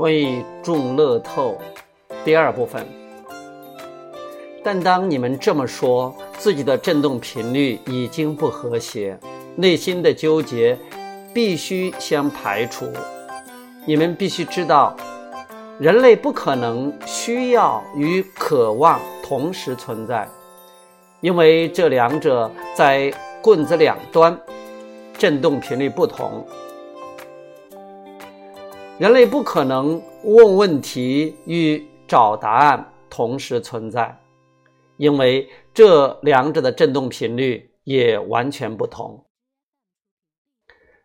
关于中乐透第二部分。但当你们这么说，自己的振动频率已经不和谐，内心的纠结必须先排除。你们必须知道，人类不可能需要与渴望同时存在，因为这两者在棍子两端，振动频率不同。人类不可能问问题与找答案同时存在。因为这两者的振动频率也完全不同，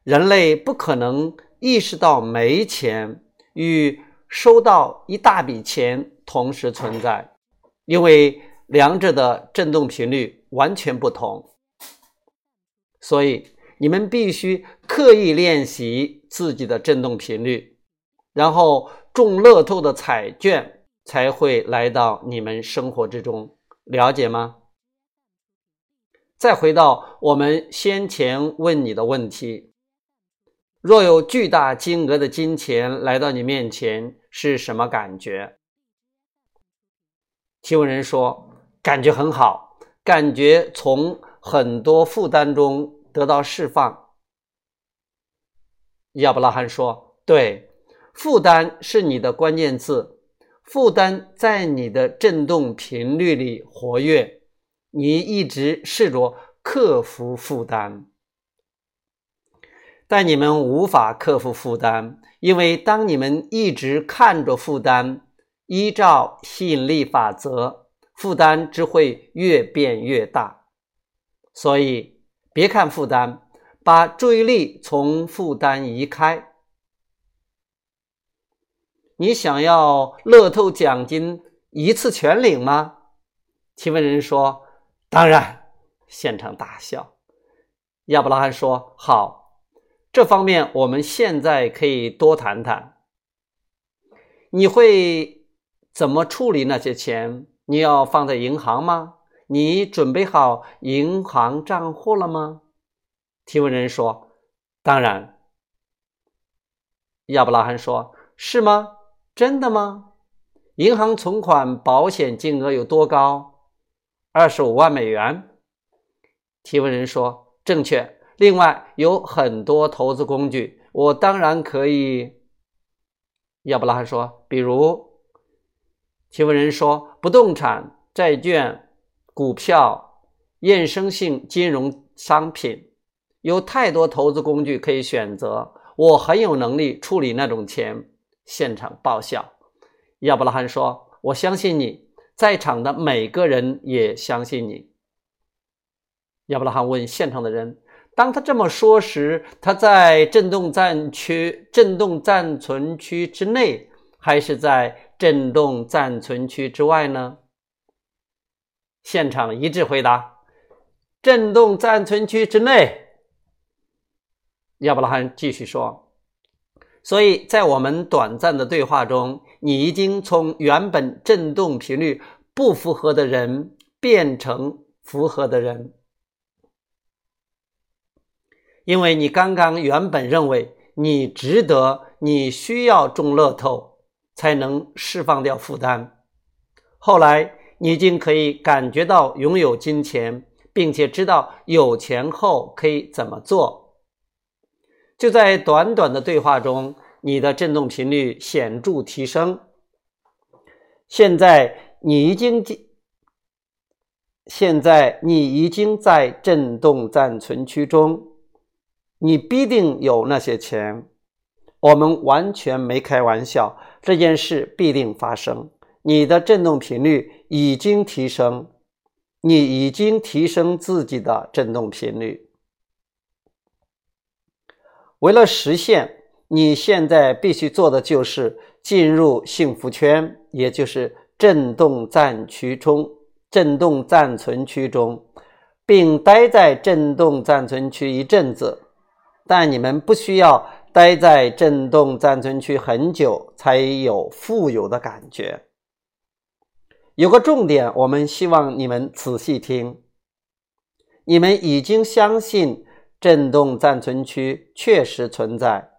人类不可能意识到没钱与收到一大笔钱同时存在，因为两者的振动频率完全不同。所以你们必须刻意练习自己的振动频率，然后中乐透的彩券才会来到你们生活之中。了解吗？再回到我们先前问你的问题：若有巨大金额的金钱来到你面前，是什么感觉？提问人说：“感觉很好，感觉从很多负担中得到释放。”亚伯拉罕说：“对，负担是你的关键字。”负担在你的振动频率里活跃，你一直试着克服负担，但你们无法克服负担，因为当你们一直看着负担，依照吸引力法则，负担只会越变越大。所以，别看负担，把注意力从负担移开。你想要乐透奖金一次全领吗？提问人说：“当然。”现场大笑。亚伯拉罕说：“好，这方面我们现在可以多谈谈。你会怎么处理那些钱？你要放在银行吗？你准备好银行账户了吗？”提问人说：“当然。”亚伯拉罕说：“是吗？”真的吗？银行存款保险金额有多高？二十五万美元。提问人说：“正确。”另外有很多投资工具，我当然可以。亚伯拉罕说：“比如？”提问人说：“不动产、债券、股票、衍生性金融商品，有太多投资工具可以选择。我很有能力处理那种钱。”现场爆笑，亚伯拉罕说：“我相信你，在场的每个人也相信你。”亚伯拉罕问现场的人：“当他这么说时，他在震动暂区、震动暂存区之内，还是在震动暂存区之外呢？”现场一致回答：“震动暂存区之内。”亚伯拉罕继续说。所以在我们短暂的对话中，你已经从原本振动频率不符合的人变成符合的人，因为你刚刚原本认为你值得、你需要中乐透才能释放掉负担，后来你已经可以感觉到拥有金钱，并且知道有钱后可以怎么做。就在短短的对话中，你的振动频率显著提升。现在你已经现在你已经在振动暂存区中，你必定有那些钱。我们完全没开玩笑，这件事必定发生。你的振动频率已经提升，你已经提升自己的振动频率。为了实现，你现在必须做的就是进入幸福圈，也就是振动暂区中、振动暂存区中，并待在振动暂存区一阵子。但你们不需要待在振动暂存区很久才有富有的感觉。有个重点，我们希望你们仔细听。你们已经相信。振动暂存区确实存在，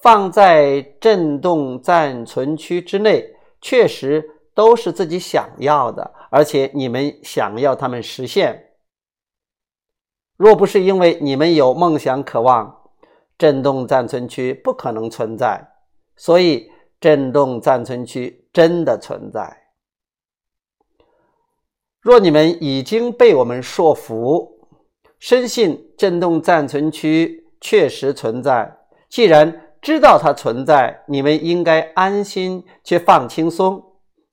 放在震动暂存区之内，确实都是自己想要的，而且你们想要他们实现。若不是因为你们有梦想渴望，震动暂存区不可能存在。所以，震动暂存区真的存在。若你们已经被我们说服，深信震动暂存区确实存在，既然知道它存在，你们应该安心却放轻松。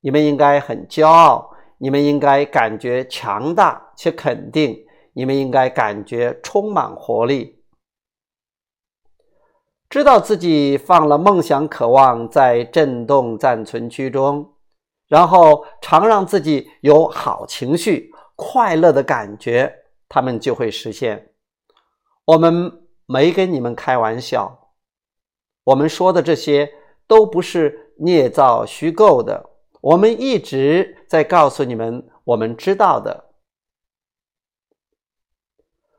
你们应该很骄傲，你们应该感觉强大且肯定，你们应该感觉充满活力。知道自己放了梦想、渴望在震动暂存区中，然后常让自己有好情绪、快乐的感觉，他们就会实现。我们没跟你们开玩笑，我们说的这些都不是捏造虚构的，我们一直在告诉你们我们知道的。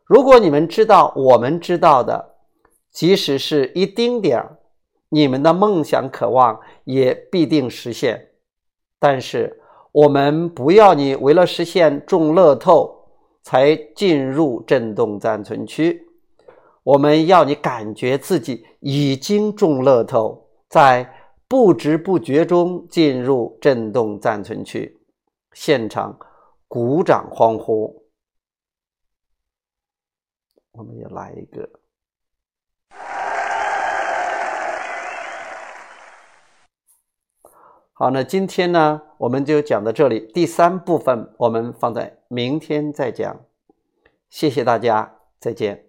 如果你们知道我们知道的。即使是一丁点儿，你们的梦想渴望也必定实现。但是，我们不要你为了实现中乐透才进入震动暂存区，我们要你感觉自己已经中乐透，在不知不觉中进入震动暂存区。现场鼓掌欢呼。我们也来一个。好，那今天呢，我们就讲到这里。第三部分我们放在明天再讲。谢谢大家，再见。